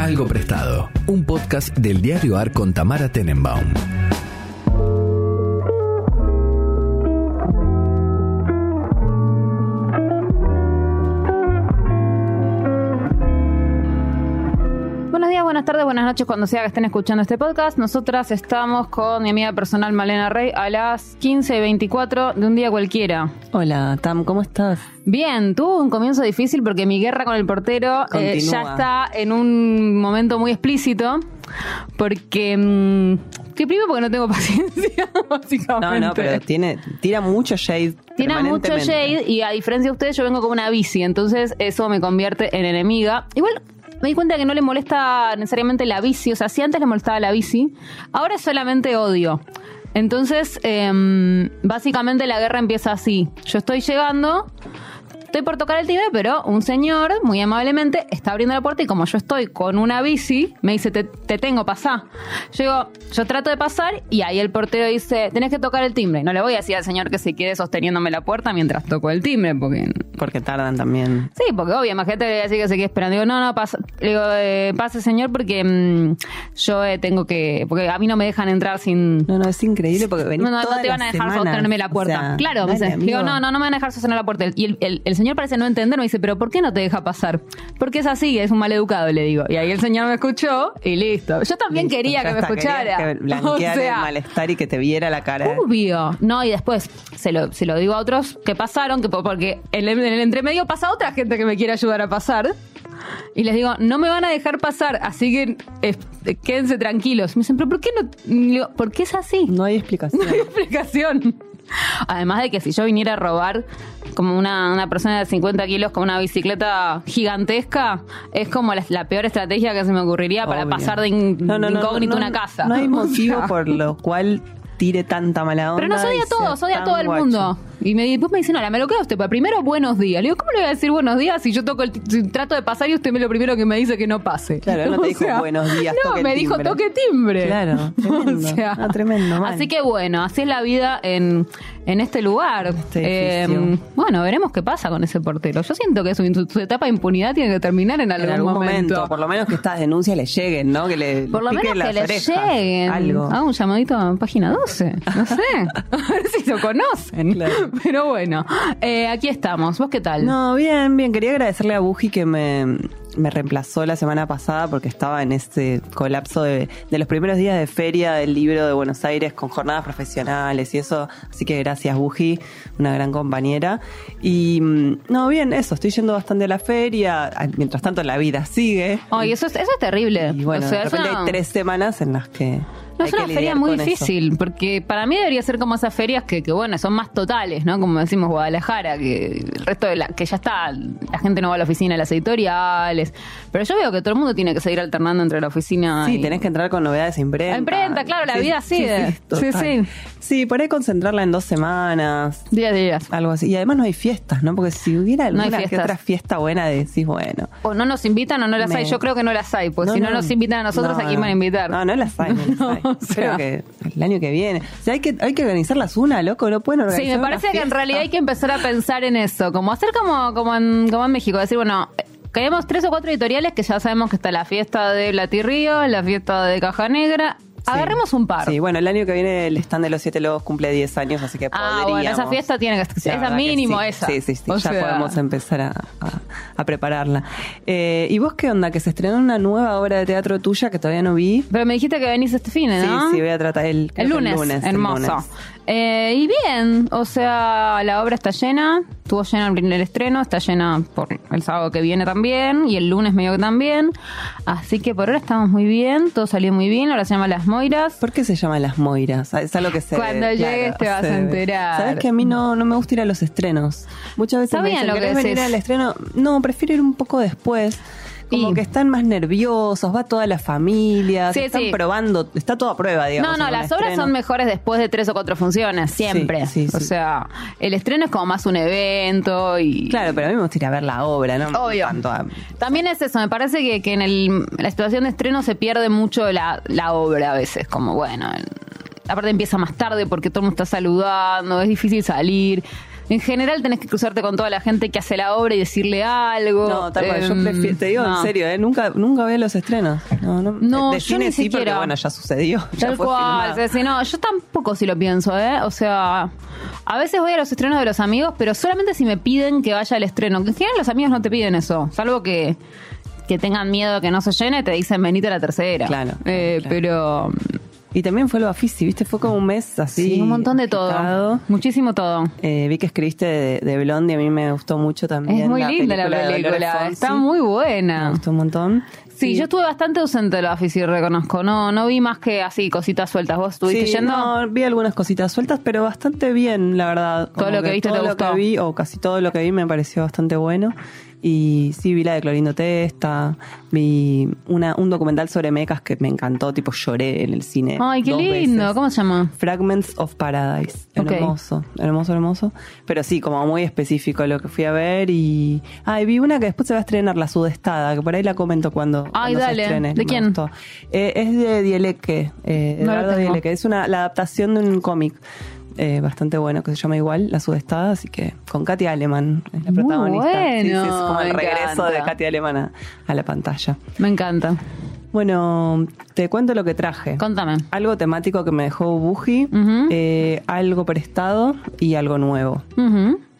Algo Prestado, un podcast del diario AR con Tamara Tenenbaum. Buenas noches cuando sea que estén escuchando este podcast. Nosotras estamos con mi amiga personal Malena Rey a las 15.24 de un día cualquiera. Hola, Tam, ¿cómo estás? Bien, tuvo un comienzo difícil porque mi guerra con el portero eh, ya está en un momento muy explícito. Porque. mm, que primero porque no tengo paciencia, básicamente. No, no, pero tiene, tira mucho shade. Tiene mucho shade y a diferencia de ustedes yo vengo con una bici, entonces eso me convierte en enemiga. Igual me di cuenta que no le molesta necesariamente la bici, o sea, si antes le molestaba la bici, ahora es solamente odio. Entonces, em, básicamente la guerra empieza así. Yo estoy llegando, estoy por tocar el timbre, pero un señor, muy amablemente, está abriendo la puerta y como yo estoy con una bici, me dice, te, te tengo, pasá. Yo digo, yo trato de pasar y ahí el portero dice, tenés que tocar el timbre. No le voy a decir al señor que se quede sosteniéndome la puerta mientras toco el timbre, porque... Porque tardan también. Sí, porque obvio, imagínate que le voy a decir que se quede esperando. Digo, no, no, pasa, le digo, eh, pase señor porque mm, yo eh, tengo que... Porque a mí no me dejan entrar sin... No, no, es increíble porque venís No, no, no te van a dejar sostenerme la O puerta. sea, claro, me dice. Digo, no, no, no me van a dejar sostener la puerta. Y el, el- el señor parece no entender, me dice, pero ¿por qué no te deja pasar? Porque es así, es un maleducado, le digo. Y ahí el señor me escuchó y listo. Yo también Listo, quería que me escuchara. Que blanquear O sea, el malestar y que te viera la cara. Obvio. No, y después se lo, se lo digo a otros que pasaron, que po- porque en el, en el entremedio pasa otra gente que me quiere ayudar a pasar. Y les digo, no me van a dejar pasar, así que eh, quédense tranquilos. Me dicen, pero ¿por qué no? Digo, ¿Por qué es así? No hay explicación. No hay explicación. Además de que si yo viniera a robar como una, una persona de 50 kilos con una bicicleta gigantesca, es como la, la peor estrategia que se me ocurriría para Obvio. pasar de, in- No, no, de no, incógnito no, una casa. No hay motivo por lo cual tire tanta mala onda. Pero nos odia a todos, odia a todo el guacho. mundo. Y me, después me dicen, ahora me lo queda usted, pero primero buenos días. Le digo, ¿cómo le voy a decir buenos días si yo toco el, si trato de pasar y usted me lo primero que me dice que no pase? Claro, no te O dijo, "Buenos días, No, toque me dijo timbre". toque timbre. Claro, tremendo. Ah, tremendo, mal. Así que bueno, así es la vida en, en este lugar. Este edificio. bueno, veremos qué pasa con ese portero. Yo siento que su, su etapa de impunidad tiene que terminar en algún, En algún momento. momento. por lo menos que estas denuncias le lleguen, ¿no? Que le Por lo menos que le lleguen. Algo. Haga un llamadito a página 12. No sé. a ver si lo conocen. Claro. Pero bueno, eh, aquí estamos. ¿Vos qué tal? No, bien, bien. Quería agradecerle a Buji que me, me reemplazó la semana pasada porque estaba en este colapso de, de los primeros días de feria del libro de Buenos Aires con jornadas profesionales y eso. Así que gracias, Buji, una gran compañera. Y mm, no, bien, eso. Estoy yendo bastante a la feria. Ah, Mientras tanto, la vida sigue. Ay, eso es, eso es terrible. Y bueno, O sea, de repente hay tres semanas en las que. No es una feria muy eso. difícil, porque para mí debería ser como esas ferias que, que, bueno, son más totales, ¿no? Como decimos Guadalajara, que el resto de la, que ya está, la gente no va a la oficina de las editoriales. Pero yo veo que todo el mundo tiene que seguir alternando entre la oficina Sí, y... tenés que entrar con novedades a imprenta. A imprenta, claro, la vida sigue. total. Sí, sí. Sí, por ahí concentrarla en dos semanas. Días, días. Algo así. Y además no hay fiestas, ¿no? Porque si hubiera No alguna que otra fiesta buena, decís, bueno. O no nos invitan o no las Me- hay. Yo creo que no las hay, pues si no, nos invitan a nosotros, no, ¿a quién van a invitar? No, no las hay, no las No, hay. o sea. Creo que el año que viene. O sea, hay que, hay que organizarlas una, loco, no pueden organizar Sí, me parece que en realidad hay que empezar a pensar en eso, como hacer como, como, en, como en México, decir, bueno, queremos tres o cuatro editoriales que ya sabemos que está la fiesta de Río, la fiesta de Caja Negra. Agarremos un par. Sí, bueno, el año que viene el stand de los Siete Lobos cumple 10 años, así que Ah, podríamos. bueno, esa fiesta tiene que La esa mínimo sí. esa. Sí, sí, sí, O ya sea, podemos empezar a, a- a prepararla. Eh, ¿Y vos qué onda? Que se estrenó una nueva obra de teatro tuya que todavía no vi. Pero me dijiste que venís este fin, ¿no? Sí, sí, voy a tratar el, El lunes, el hermoso. lunes. Eh, y bien, o sea, la obra está llena, estuvo llena el primer estreno, está llena por el sábado que viene también, y el lunes medio que también. Así que por ahora estamos muy bien, todo salió muy bien, ahora se llama Las Moiras. ¿Por qué se llama Las Moiras? Es algo que se Cuando ve, llegues te vas a enterar. Sabes que a mí no, no me gusta ir a los estrenos. Muchas veces me dicen, lo que ¿querés venir al estreno? No, prefiero ir un poco después. Como que están más nerviosos, va toda la familia, Sí, están sí. probando, está todo a prueba, digamos. No, no, las obras son mejores después de tres o cuatro funciones, siempre. Sí, O sea, el estreno es como más un evento y... Claro, pero a mí me gusta ir a ver la obra, ¿no? Obvio. A- También es eso, me parece que, que en el, la situación de estreno se pierde mucho la, la obra a veces, como bueno, aparte empieza más tarde porque todo el mundo está saludando, es difícil salir. En general tenés que cruzarte con toda la gente que hace la obra y decirle algo. No, tal cual. Yo Em, prefiero, te digo no. en serio, ¿eh? nunca, nunca veo los estrenos. No, no, No, de yo cine ni sí, porque siquiera. bueno, ya sucedió. ya Tal fue cual, si no, yo tampoco si lo pienso, ¿eh? O sea, a veces voy a los estrenos de los amigos, pero solamente si me piden que vaya al estreno. Que en general los amigos no te piden eso, salvo que, que tengan miedo de que no se llene, te dicen venite a la tercera. Claro, Eh, claro. Pero Y también fue el Bafisi, ¿viste? Fue como un mes así. sí, un montón de todo. Muchísimo todo. Eh, vi que escribiste de, de Blondie, a mí me gustó mucho también. Es muy linda la película, está muy Me buena. gustó un montón. Sí, yo estuve bastante ausente de la oficina, reconozco. No, no vi más que así cositas sueltas. ¿Vos estuviste Sí, yendo? no, vi algunas cositas sueltas, pero bastante bien, la verdad. Todo lo que viste todo te lo gustó. que vi, o casi todo lo que vi me pareció bastante bueno. Y sí, vi la de Clorindo Testa, vi una, un documental sobre mecas que me encantó, tipo lloré en el cine. Ay, qué lindo. veces. ¿Cómo se llama? Fragments of Paradise. Hermoso, hermoso, hermoso. Pero sí, como muy específico lo que fui a ver. Y. Ah, y vi una que después se va a estrenar, La Sudestada, que por ahí la comento cuando, Ay, cuando dale. se estrene. ¿De quién? Eh, es de Dieleque, eh, No Eduardo. Dieleque. Es una, la adaptación de un cómic. Eh, bastante bueno que se llama igual La Sudestada, así que con Katia Aleman es la Muy protagonista. Sí, sí, es bueno, como el regreso de. Katia Aleman a, a la pantalla. Me encanta. Bueno, te cuento lo que traje. Contame. Algo temático que me dejó Buji, eh, algo prestado y algo nuevo.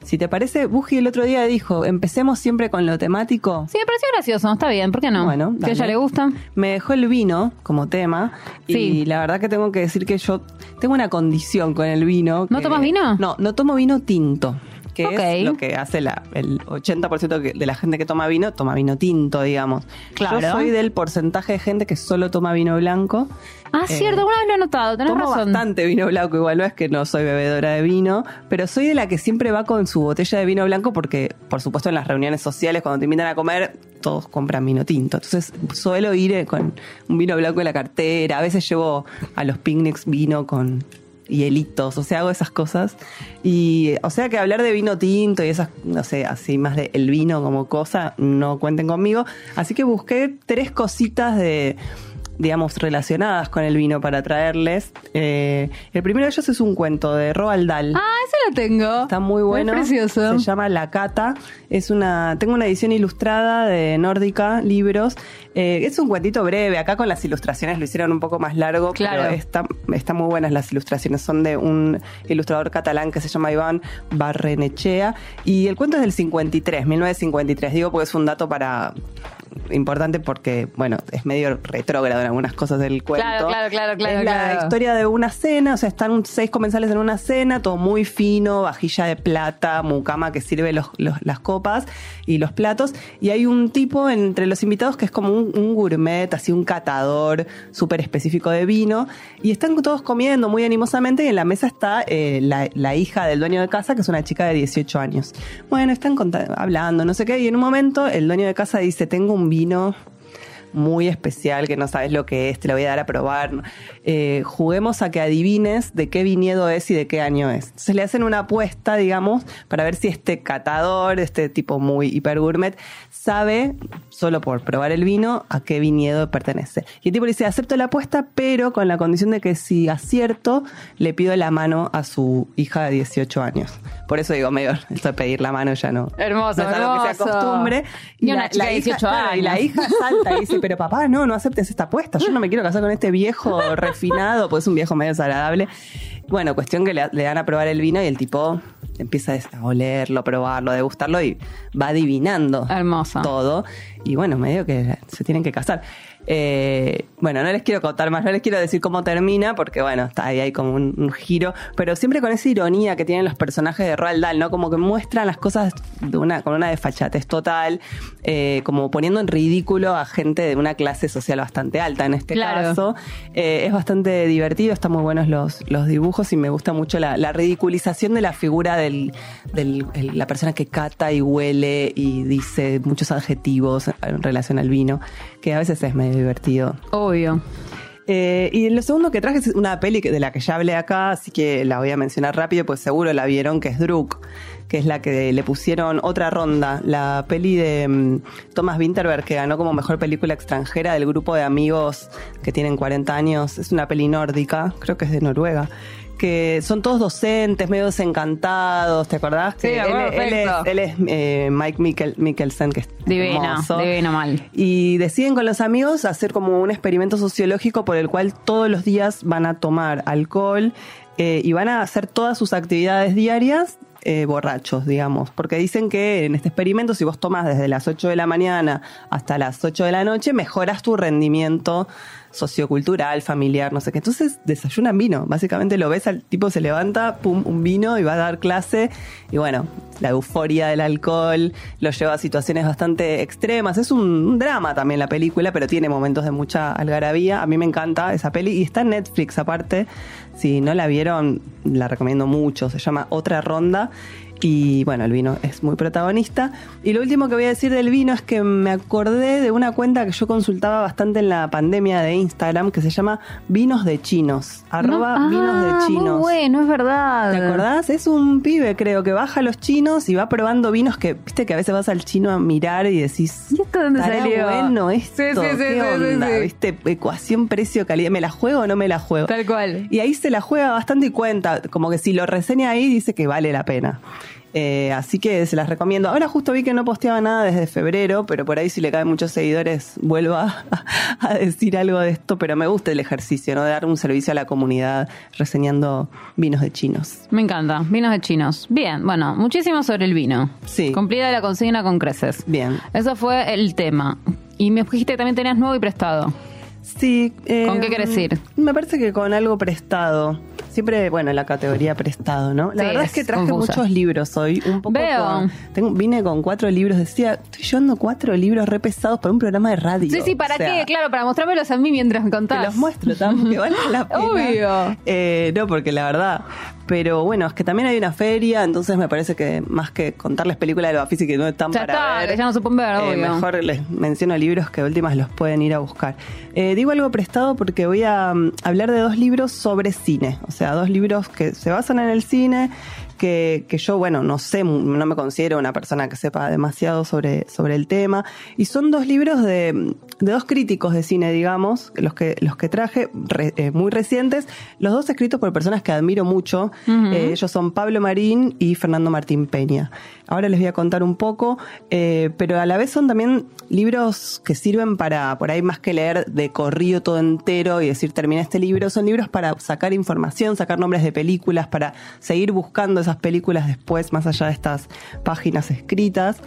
Si te parece, Buji el otro día dijo, empecemos siempre con lo temático. Sí, me pareció gracioso. Está bien, ¿por qué no? Bueno, que a ella le gusta. Me dejó el vino como tema y Sí. la verdad que tengo que decir que yo tengo una condición con el vino. ¿No tomas vino? No, no tomo vino tinto. Que es lo que hace la, el 80% que- de la gente que toma vino, toma vino tinto, digamos. Claro. Yo soy del porcentaje de gente que solo toma vino blanco. Ah, Eh, cierto, alguna vez lo he notado, tenés Tomo razón. bastante vino blanco, igual no es que no soy bebedora de vino, pero soy de la que siempre va con su botella de vino blanco porque, por supuesto, en las reuniones sociales, cuando te invitan a comer, todos compran vino tinto. Entonces, suelo ir eh, con un vino blanco en la cartera. A veces llevo a los picnics vino con hielitos, o sea, hago esas cosas. Y, o sea, que hablar de vino tinto y esas, no sé, así más de el vino como cosa, no cuenten conmigo. Así que busqué tres cositas de digamos, relacionadas con el vino para traerles. Eh, el primero de ellos es un cuento de Roald Dahl. Ah, ese lo tengo. Está muy bueno. Es precioso. Se llama La Cata. Es una, tengo una edición ilustrada de Nórdica Libros. Eh, es un cuentito breve. Acá con las ilustraciones lo hicieron un poco más largo. Claro. Pero está, están muy buenas las ilustraciones. Son de un ilustrador catalán que se llama Iván Barrenechea. Y el cuento es del 53, 1953. Digo porque es un dato para importante porque, bueno, es medio retrógrado en algunas cosas del cuento. Claro, claro, claro, claro, Es la historia de una cena, o sea, están seis comensales en una cena, todo muy fino, vajilla de plata, mucama que sirve los- los- las copas y los platos. Y hay un tipo entre los invitados que es como un, un gourmet, así un catador súper específico de vino. Y están todos comiendo muy animosamente y en la mesa está eh, la, la hija del dueño de casa, que es una chica de 18 años. Bueno, están hablando, no sé qué, y en un momento el dueño de casa dice, tengo un vino muy especial que no sabes lo que es, te lo voy a dar a probar. Eh, juguemos a que adivines de qué viñedo es y de qué año es. Entonces le hacen una apuesta, digamos, para ver si este catador, este tipo muy hiper gourmet, sabe, solo por probar el vino, a qué viñedo pertenece. Y el tipo le dice, acepto la apuesta, pero con la condición de que si acierto, le pido la mano a su hija de 18 años. Por eso digo, medio, esto de pedir la mano ya no, Hermoso, no es algo que se acostumbre. Y una chica de 18 claro, Y la años. hija salta y dice, pero papá, no, no aceptes esta apuesta. Yo no me quiero casar con este viejo refinado, pues es un viejo medio desagradable. Bueno, cuestión que le, le dan a probar el vino y el tipo empieza a olerlo, probarlo, degustarlo y va adivinando Hermoso. todo. Y bueno, medio que se tienen que casar. Eh, bueno, no les quiero contar más, no les quiero decir cómo termina, porque bueno, está ahí hay como un, un giro, pero siempre con esa ironía que tienen los personajes de Roald Dahl, ¿no? Como que muestran las cosas de una, con una desfachatez total, eh, como poniendo en ridículo a gente de una clase social bastante alta en este Claro. caso. Eh, es bastante divertido, están muy buenos los, los dibujos y me gusta mucho la, la ridiculización de la figura del, del- el- la persona que cata y huele y dice muchos adjetivos en relación al vino, que a veces es medio divertido. Obvio. Eh, y lo segundo que traje es una peli que- de la que ya hablé acá, así que la voy a mencionar rápido, pues seguro la vieron, que es Druk, que es la que le pusieron otra ronda, la peli de mm, Thomas Winterberg, que ganó como mejor película extranjera del grupo de amigos que tienen 40 años, es una peli nórdica, creo que es de Noruega, que son todos docentes, medio desencantados, ¿te acordás? Sí, que él, él es, él es, eh, Mike Mikkel, Mikkelsen, que es Divino, hermoso. divino mal. Y deciden con los amigos hacer como un experimento sociológico por el cual todos los días van a tomar alcohol eh, y van a hacer todas sus actividades diarias eh, borrachos, digamos. Porque dicen que en este experimento, si vos tomas desde las 8 de la mañana hasta las 8 de la noche, mejoras tu rendimiento sociocultural, familiar, no sé qué. Entonces desayunan vino. Básicamente lo ves, al tipo se levanta, pum, un vino y va a dar clase. Y bueno, la euforia del alcohol lo lleva a situaciones bastante extremas. Es un, un drama también la película, pero tiene momentos de mucha algarabía. A mí me encanta esa peli y está en Netflix aparte. Si no la vieron, la recomiendo mucho. Se llama Otra Ronda. Y bueno, el vino es muy protagonista. Y lo último que voy a decir del vino es que me acordé de una cuenta que yo consultaba bastante en la pandemia de Instagram que se llama Vinos de Chinos. Arroba No- Vinos Ah, de Chinos. Muy bueno, es verdad. ¿Te acordás? Es un pibe, creo, que baja a los chinos y va probando vinos que, viste, que a veces vas al chino a mirar y decís. ¿Y esto dónde "¿Estará salió?" bueno esto? Sí, sí, sí, ¿Qué onda? ¿Viste? Ecuación precio-calidad. ¿Me la juego o no me la juego? Tal cual. Y ahí se la juega bastante y cuenta, como que si lo reseña ahí dice que vale la pena. Eh, así que se las recomiendo. Ahora justo vi que no posteaba nada desde febrero, pero por ahí si le caen muchos seguidores vuelvo a, a decir algo de esto, pero me gusta el ejercicio, ¿no? De dar un servicio a la comunidad reseñando vinos de chinos. Me encanta. Vinos de chinos. Bien, bueno, muchísimo sobre el vino. Sí. Cumplida la consigna con creces. Bien. Eso fue el tema. Y me dijiste que también tenías nuevo y prestado. Sí. eh, ¿Con qué querés ir? Me parece que con algo prestado. Siempre, bueno, la categoría prestado, ¿no? La Sí, verdad es que traje confusa. muchos libros hoy. Un poco Veo. con- tengo, vine con cuatro libros. Decía, estoy llevando cuatro libros re pesados para un programa de radio. Sí, sí, ¿para O sea, qué? Claro, para mostrármelos a mí mientras me Te contás. los muestro, Tam, que vale la pena. Obvio. Eh, no, porque la verdad. Pero bueno, es que también hay una feria, entonces me parece que más que contarles películas de física que no están Ya para está, ver. que ya no se pueden ver, eh, obvio. mejor les menciono libros que últimas los pueden ir a buscar. Eh, digo algo prestado porque voy a mm, hablar de dos libros sobre cine. O sea, dos libros que se basan en el cine, que, que yo, bueno, no sé, no me considero una persona que sepa demasiado sobre, sobre el tema. Y son dos libros de, de dos críticos de cine, digamos, los que, los que traje, re- eh, muy recientes, los dos escritos por personas que admiro mucho. Eh, ellos son Pablo Marín y Fernando Martín Peña. Ahora les voy a contar un poco, eh, pero a la vez son también libros que sirven para, por ahí más que leer de corrido todo entero y decir terminé este libro, son libros para sacar información, sacar nombres de películas, para seguir buscando esas películas después, más allá de estas páginas escritas.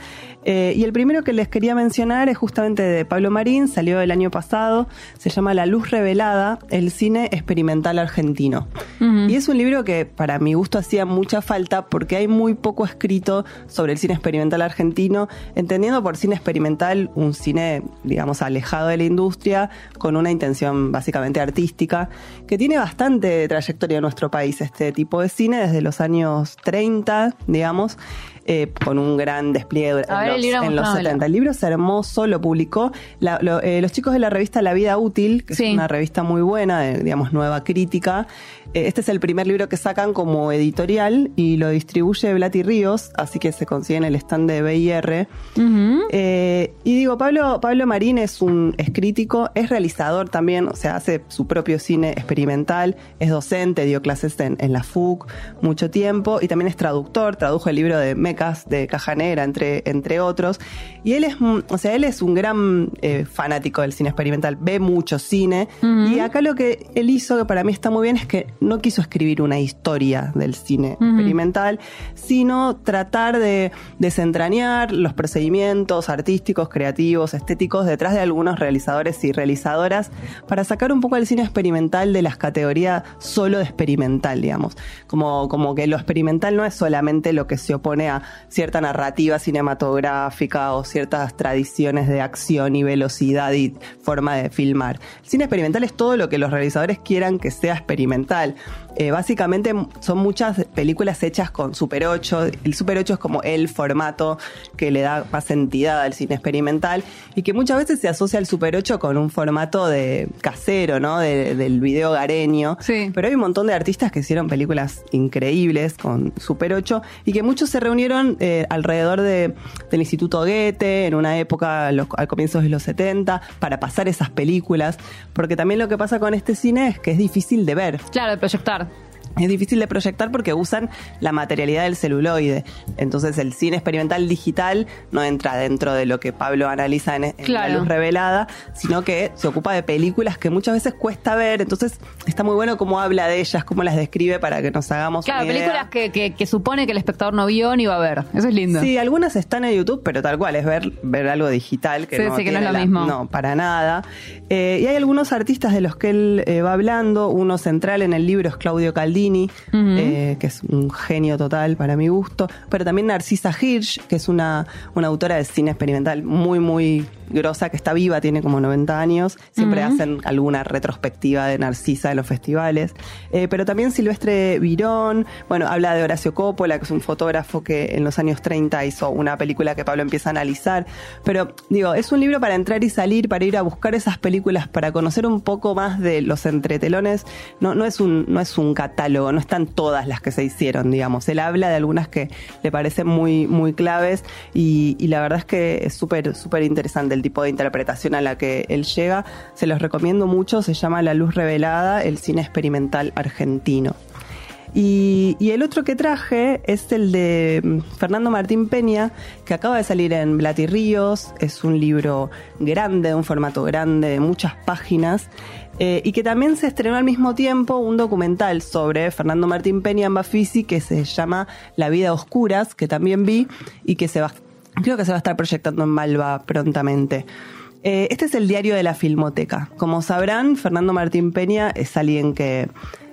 Eh, y el primero que les quería mencionar es justamente de Pablo Marín, salió el año pasado, se llama La Luz Revelada, el cine experimental argentino. Y es un libro que para mi gusto hacía mucha falta porque hay muy poco escrito sobre el cine experimental argentino, entendiendo por cine experimental un cine, digamos, alejado de la industria, con una intención básicamente artística, que tiene bastante trayectoria en nuestro país este tipo de cine desde los años 30, digamos. Eh, con un gran despliegue en, ver, los, libro, en los mostrámelo. 70. El libro es hermoso, lo publicó la- lo- eh, los chicos de la revista La Vida Útil, que Sí. es una revista muy buena, de, digamos, nueva crítica. Eh, este es el primer libro que sacan como editorial y lo distribuye Blati Ríos, así que se consigue en el stand de BIR. Y digo, Pablo, Pablo Marín es un es crítico, es realizador también, o sea, hace su propio cine experimental, es docente, dio clases en, en la FUC mucho tiempo y también es traductor, tradujo el libro de De Caja Negra, entre, entre otros. Y él es, o sea, él es un gran eh, fanático del cine experimental, ve mucho cine. Y acá lo que él hizo, que para mí está muy bien, es que no quiso escribir una historia del cine experimental, sino tratar de desentrañar los procedimientos artísticos, creativos, estéticos detrás de algunos realizadores y realizadoras para sacar un poco el cine experimental de las categorías solo de experimental, digamos. Como, como que lo experimental no es solamente lo que se opone a cierta narrativa cinematográfica o ciertas tradiciones de acción y velocidad y forma de filmar. El cine experimental es todo lo que los realizadores quieran que sea experimental. Eh, básicamente son muchas películas hechas con Super 8. El Super 8 es como el formato que le da más entidad al cine experimental y que muchas veces se asocia al Super 8 con un formato de casero, ¿no? De- del video gareño. Sí. Pero hay un montón de artistas que hicieron películas increíbles con Super 8 y que muchos se reunieron eh, alrededor de, del Instituto Goethe en una época, a los- al comienzos de los 70, para pasar esas películas. Porque también lo que pasa con este cine es que es difícil de ver. Claro, de proyectar. Es difícil de proyectar porque usan la materialidad del celuloide. Entonces el cine experimental digital no entra dentro de lo que Pablo analiza en, en Claro. La Luz Revelada, sino que se ocupa de películas que muchas veces cuesta ver. Entonces está muy bueno cómo habla de ellas, cómo las describe para que nos hagamos Claro, una idea. películas que, que, que supone que el espectador no vio ni va a ver. Eso es lindo. Sí, algunas están en YouTube, pero tal cual, es ver, ver algo digital que Sí, no sí, que no es lo la- mismo. No, para nada. Eh, y hay algunos artistas de los que él eh, va hablando. Uno central en el libro es Claudio Caldini, eh, que es un genio total para mi gusto. Pero también Narcisa Hirsch, que es una, una autora de cine experimental muy, muy grosa, que está viva, tiene como 90 años. Siempre hacen alguna retrospectiva de Narcisa en los festivales. Eh, pero también Silvestre Virón, bueno, habla de Horacio Coppola, que es un fotógrafo que en los años 30 hizo una película que Pablo empieza a analizar. Pero digo, es un libro para entrar y salir, para ir a buscar esas películas, para conocer un poco más de los entretelones. No, no, es, un, no es un catálogo, no están todas las que se hicieron, digamos. Él habla de algunas que le parecen muy, muy claves y, la verdad es que es súper, súper interesante el tipo de interpretación a la que él llega. Se los recomiendo mucho, se llama La Luz Revelada, el cine experimental argentino. Y, y el otro que traje es el de mm, Fernando Martín Peña, que acaba de salir en Blati Ríos. Es un libro grande, de un formato grande, de muchas páginas. Eh, y que también se estrenó al mismo tiempo un documental sobre Fernando Martín Peña en Bafisi que se llama La vida a oscuras, que también vi y que se va, creo que se va a estar proyectando en Malva prontamente. Eh, este es el diario de la Filmoteca. Como sabrán, Fernando Martín Peña es alguien que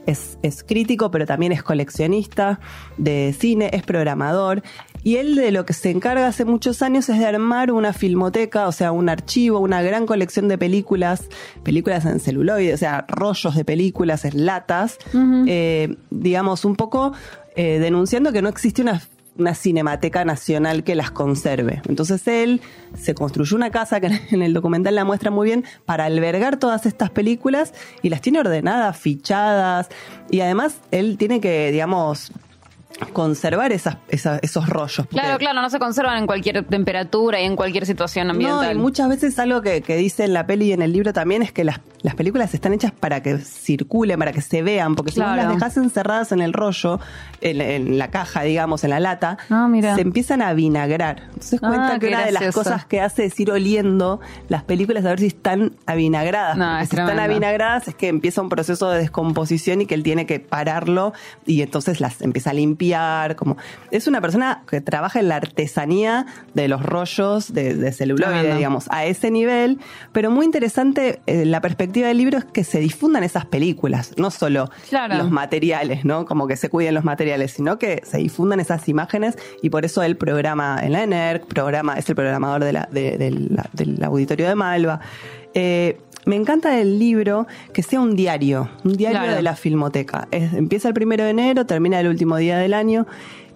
es, es crítico, pero también es coleccionista de cine, es programador. Y él de lo que se encarga hace muchos años es de armar una filmoteca, o sea, un archivo, una gran colección de películas, películas en celuloide, o sea, rollos de películas en latas, eh, digamos, un poco eh, denunciando que no existe una una cinemateca nacional que las conserve. Entonces él se construyó una casa que en el documental la muestra muy bien para albergar todas estas películas y las tiene ordenadas, fichadas y además él tiene que, digamos, conservar esas, esas- esos rollos. Claro, claro, no se conservan en cualquier temperatura y en cualquier situación no, ambiental. y muchas veces algo que, que dice en la peli y en el libro también es que las, las películas están hechas para que circulen, para que se vean, porque si Claro. las dejas encerradas en el rollo, en, en la caja, digamos, en la lata, mira. se empiezan a vinagrar. Entonces Ah, cuenta que una de las cosas que hace es ir oliendo las películas a ver si están avinagradas. No, es si están tremendo. avinagradas es que empieza un proceso de descomposición y que él tiene que pararlo y entonces las empieza a limpiar. Como es una persona que trabaja en la artesanía de los rollos de, de celuloide, digamos, a ese nivel. Pero muy interesante eh, la perspectiva del libro es que se difundan esas películas, no solo Claro. los materiales, ¿no? Como que se cuiden los materiales, sino que se difundan esas imágenes y por eso él programa en la ENERC, programa, es el programador de la- de- de la- del auditorio de Malva. Eh, me encanta del libro que sea un diario, un diario Claro. de la filmoteca. Es- empieza el primero de enero, termina el último día del año,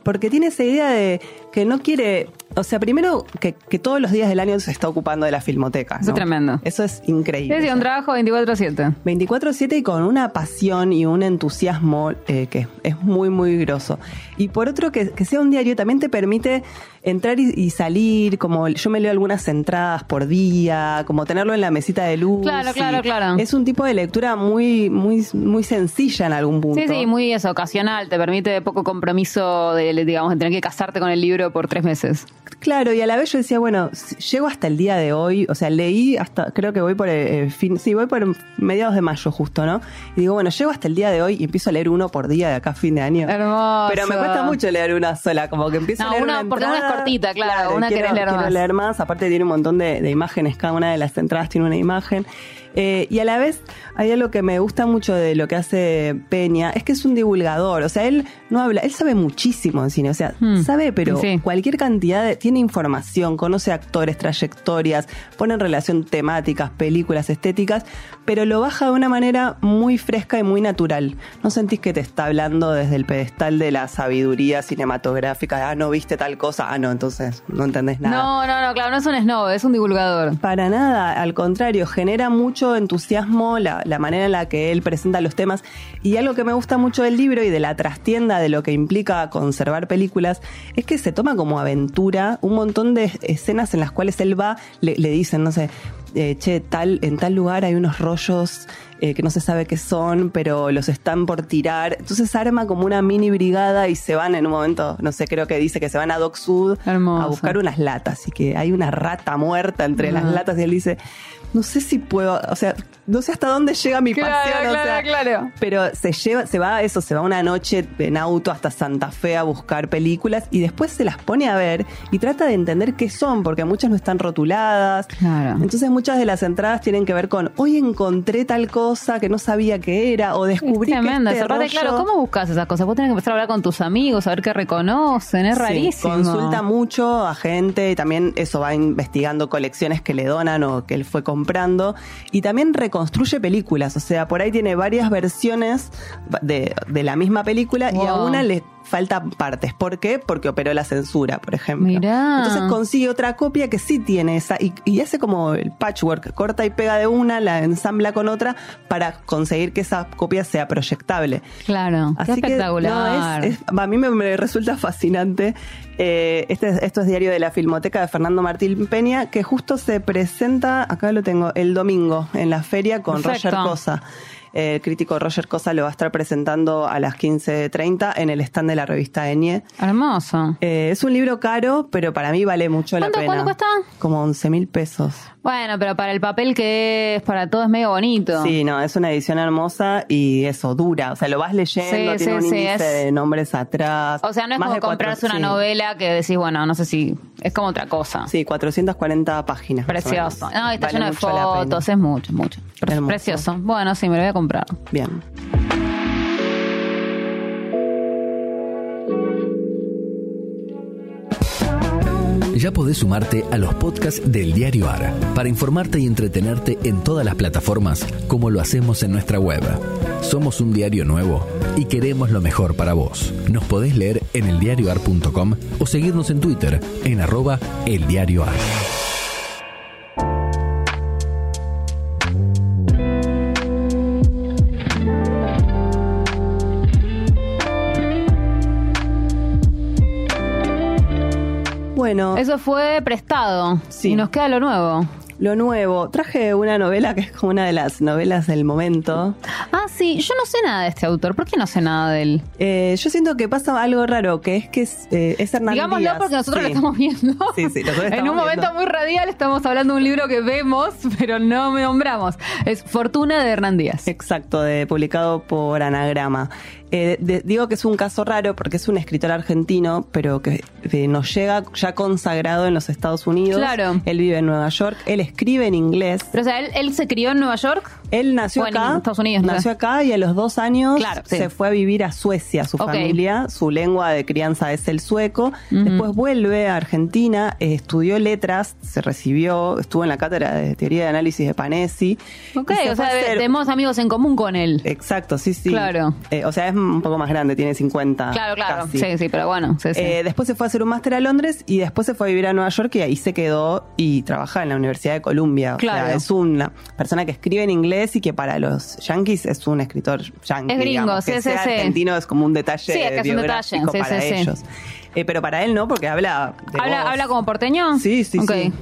porque tiene esa idea de que no quiere, o sea, primero que, que todos los días del año se está ocupando de la filmoteca. Eso es tremendo. Eso es increíble. Sí, un trabajo 24-7. 24/7 y con una pasión y un entusiasmo eh, que es muy, muy grosso. Y por otro, que, que sea un diario también te permite entrar y, y salir, como yo me leo algunas entradas por día, como tenerlo en la mesita de luz. Claro, claro, claro. Es un tipo de lectura muy, muy, muy sencilla en algún punto. Sí, sí, muy ocasional. Te permite poco compromiso de, digamos, de tener que casarte con el libro por tres meses. Claro, y a la vez yo decía, bueno, llego hasta el día de hoy, o sea, leí hasta, creo que voy por el, fin, sí, voy por mediados de mayo justo, ¿no? Y digo, bueno, llego hasta el día de hoy y empiezo a leer uno por día de acá a fin de año. Hermoso. Pero me cuesta mucho leer una sola, como que empiezo No, a leer una- una, porque una es cortita, claro, una quiero, querés leer quiero más. leer más, aparte tiene un montón de, de imágenes, cada una de las entradas tiene una imagen. Eh, y a la vez hay algo que me gusta mucho de lo que hace Peña, es que es un divulgador, o sea, él no habla, él sabe muchísimo en cine, o sea, Hmm. sabe, pero Sí. cualquier cantidad de, tiene información, conoce actores, trayectorias, pone en relación temáticas, películas, estéticas, pero lo baja de una manera muy fresca y muy natural. No sentís que te está hablando desde el pedestal de la sabiduría cinematográfica, ah, no viste tal cosa, ah, no, entonces no entendés nada. No, no, no, claro, no es un snob, es un divulgador. Para nada, al contrario, genera mucho mucho entusiasmo la, la manera en la que él presenta los temas. Y algo que me gusta mucho del libro y de la trastienda de lo que implica conservar películas es que se toma como aventura un montón de escenas en las cuales él va, le, le dicen, no sé, eh, che, tal, en tal lugar hay unos rollos eh, que no se sabe qué son, pero los están por tirar. Entonces arma como una mini brigada y se van en un momento, no sé, creo que dice que se van a Dock Sud Hermoso. a buscar unas latas y que hay una rata muerta entre las latas y él dice, no sé si puedo, o sea, no sé hasta dónde llega mi Claro, pasión, o claro, sea, claro. pero se lleva, se va a eso, se va una noche en auto hasta Santa Fe a buscar películas y después se las pone a ver y trata de entender qué son, porque muchas no están rotuladas. Claro. Entonces muchas de las entradas tienen que ver con hoy encontré tal cosa que no sabía que era o descubrí es tremendo. que este rollo- claro, ¿cómo buscas esas cosas? Vos tenés que empezar a hablar con tus amigos, a ver qué reconocen. Es Sí, rarísimo. consulta mucho a gente y también eso va investigando colecciones que le donan o que él fue comprando y también reconstruye películas, o sea, por ahí tiene varias versiones de, de la misma película y a una le faltan partes. ¿Por qué? Porque operó la censura, por ejemplo. Mirá. Entonces consigue otra copia que sí tiene esa y, y hace como el patchwork, corta y pega de una, la ensambla con otra para conseguir que esa copia sea proyectable. Claro, qué Así que, espectacular. no, es- es- a mí me, me resulta fascinante. Eh, este, esto es diario de la Filmoteca de Fernando Martín Peña, que justo se presenta, acá lo tengo, el domingo en la feria con Perfecto. Roger Cosa. Eh, El crítico Roger Cosa lo va a estar presentando a las 15.30 en el stand de la revista Eñe. Hermoso. Eh, es un libro caro, pero para mí vale mucho la ¿Cuánto- pena. cuánto cuesta? Como 11 mil pesos. Bueno, pero para el papel que es para todo es medio bonito. Sí, no, es una edición hermosa y eso, dura. O sea, lo vas leyendo, Sí, tiene sí, un sí, índice es- de nombres atrás. O sea, no es Más como comprarse una novela que decís, bueno, no sé si es como otra cosa. Sí, 440 páginas. Precioso. No, y está Vale lleno de fotos, es mucho, mucho. Hermoso. Precioso. Bueno, sí, me lo voy a comprar. Bien. Ya podés sumarte a los podcasts del Diario AR para informarte y entretenerte en todas las plataformas como lo hacemos en nuestra web. Somos un diario nuevo y queremos lo mejor para vos. Nos podés leer en eldiarioar.com o seguirnos en Twitter en arroba eldiarioar. Bueno, Eso fue prestado. Sí. Y nos queda lo nuevo. Lo nuevo. Traje una novela que es como una de las novelas del momento. Ah, sí, yo no sé nada de este autor. ¿Por qué no sé nada de él? Eh, yo siento que pasa algo raro, que es que es, eh, es Hernán Digámoslo Díaz. porque nosotros Sí. lo estamos viendo. Sí, sí, nosotros En estamos un momento viendo. muy radial estamos hablando de un libro que vemos, pero no me nombramos. Es Fortuna de Hernán Díaz. Exacto, de, publicado por Anagrama. Eh, de- digo que es un caso raro porque es un escritor argentino, pero que eh, nos llega ya consagrado en los Estados Unidos. Claro. Él vive en Nueva York, él escribe en inglés. Pero, o sea, él, él se crió en Nueva York. Él nació O en acá, Estados Unidos, no sé. nació acá y a los dos años Claro, sí. se fue a vivir a Suecia, su familia, su lengua de crianza es el sueco. Después vuelve a Argentina, eh, estudió letras, se recibió, estuvo en la cátedra de teoría de análisis de Panesi. Ok, se o sea, hacer- tenemos amigos en común con él. Exacto, sí, sí. Claro. Eh, o sea, es un poco más grande, tiene 50. claro, claro. casi. Sí, sí, pero bueno. sí, sí. Eh, después se fue a hacer un máster a Londres y después se fue a vivir a Nueva York y ahí se quedó y trabaja en la Universidad de Columbia. O Claro. sea, es una persona que escribe en inglés y que para los yankees es un escritor yankee. Es gringo, digamos. sí, que sí, sea sí. argentino es como un detalle Sí, es es un detalle, biográfico para ellos. Eh, pero para él no, porque habla de ¿Habla, voz. ¿Habla como porteño? Sí, sí, sí.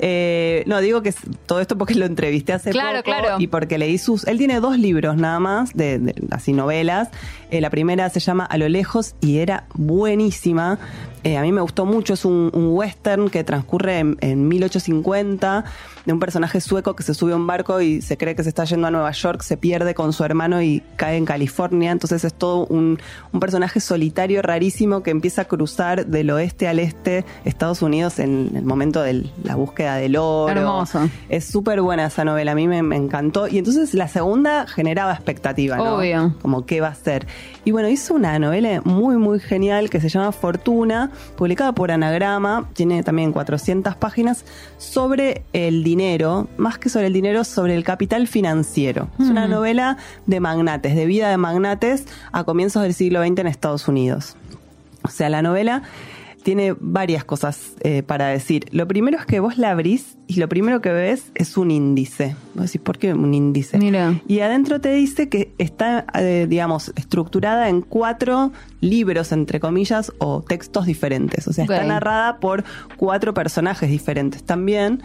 Eh, no, digo que todo esto porque lo entrevisté hace Claro, poco claro. y porque leí sus... Él tiene dos libros nada más, de, de- así novelas. Eh, la primera se llama A lo lejos y era buenísima. Eh, a mí me gustó mucho, es un, un western que transcurre en, en 1850 de un personaje sueco que se sube a un barco y se cree que se está yendo a Nueva York, se pierde con su hermano y cae en California. Entonces es todo un, un personaje solitario, rarísimo, que empieza a cruzar del oeste al este Estados Unidos en el momento de la búsqueda del oro. Hermoso. Es súper buena esa novela, a mí me, me encantó. Y entonces la segunda generaba expectativa, ¿no? Obvio. Como qué va a ser. Y bueno, hizo una novela muy, muy genial que se llama Fortuna, publicada por Anagrama, tiene también 400 páginas, sobre el dinero, más que sobre el dinero, sobre el capital financiero. Es una novela de magnates, de vida de magnates a comienzos del siglo XX en Estados Unidos. O sea, la novela tiene varias cosas eh, para decir. Lo primero es que vos la abrís y lo primero que ves es un índice. Vos decís, ¿por qué un índice? Mira. Y adentro te dice que está, eh, digamos, estructurada en cuatro libros, entre comillas, o textos diferentes. O sea, está narrada por cuatro personajes diferentes también,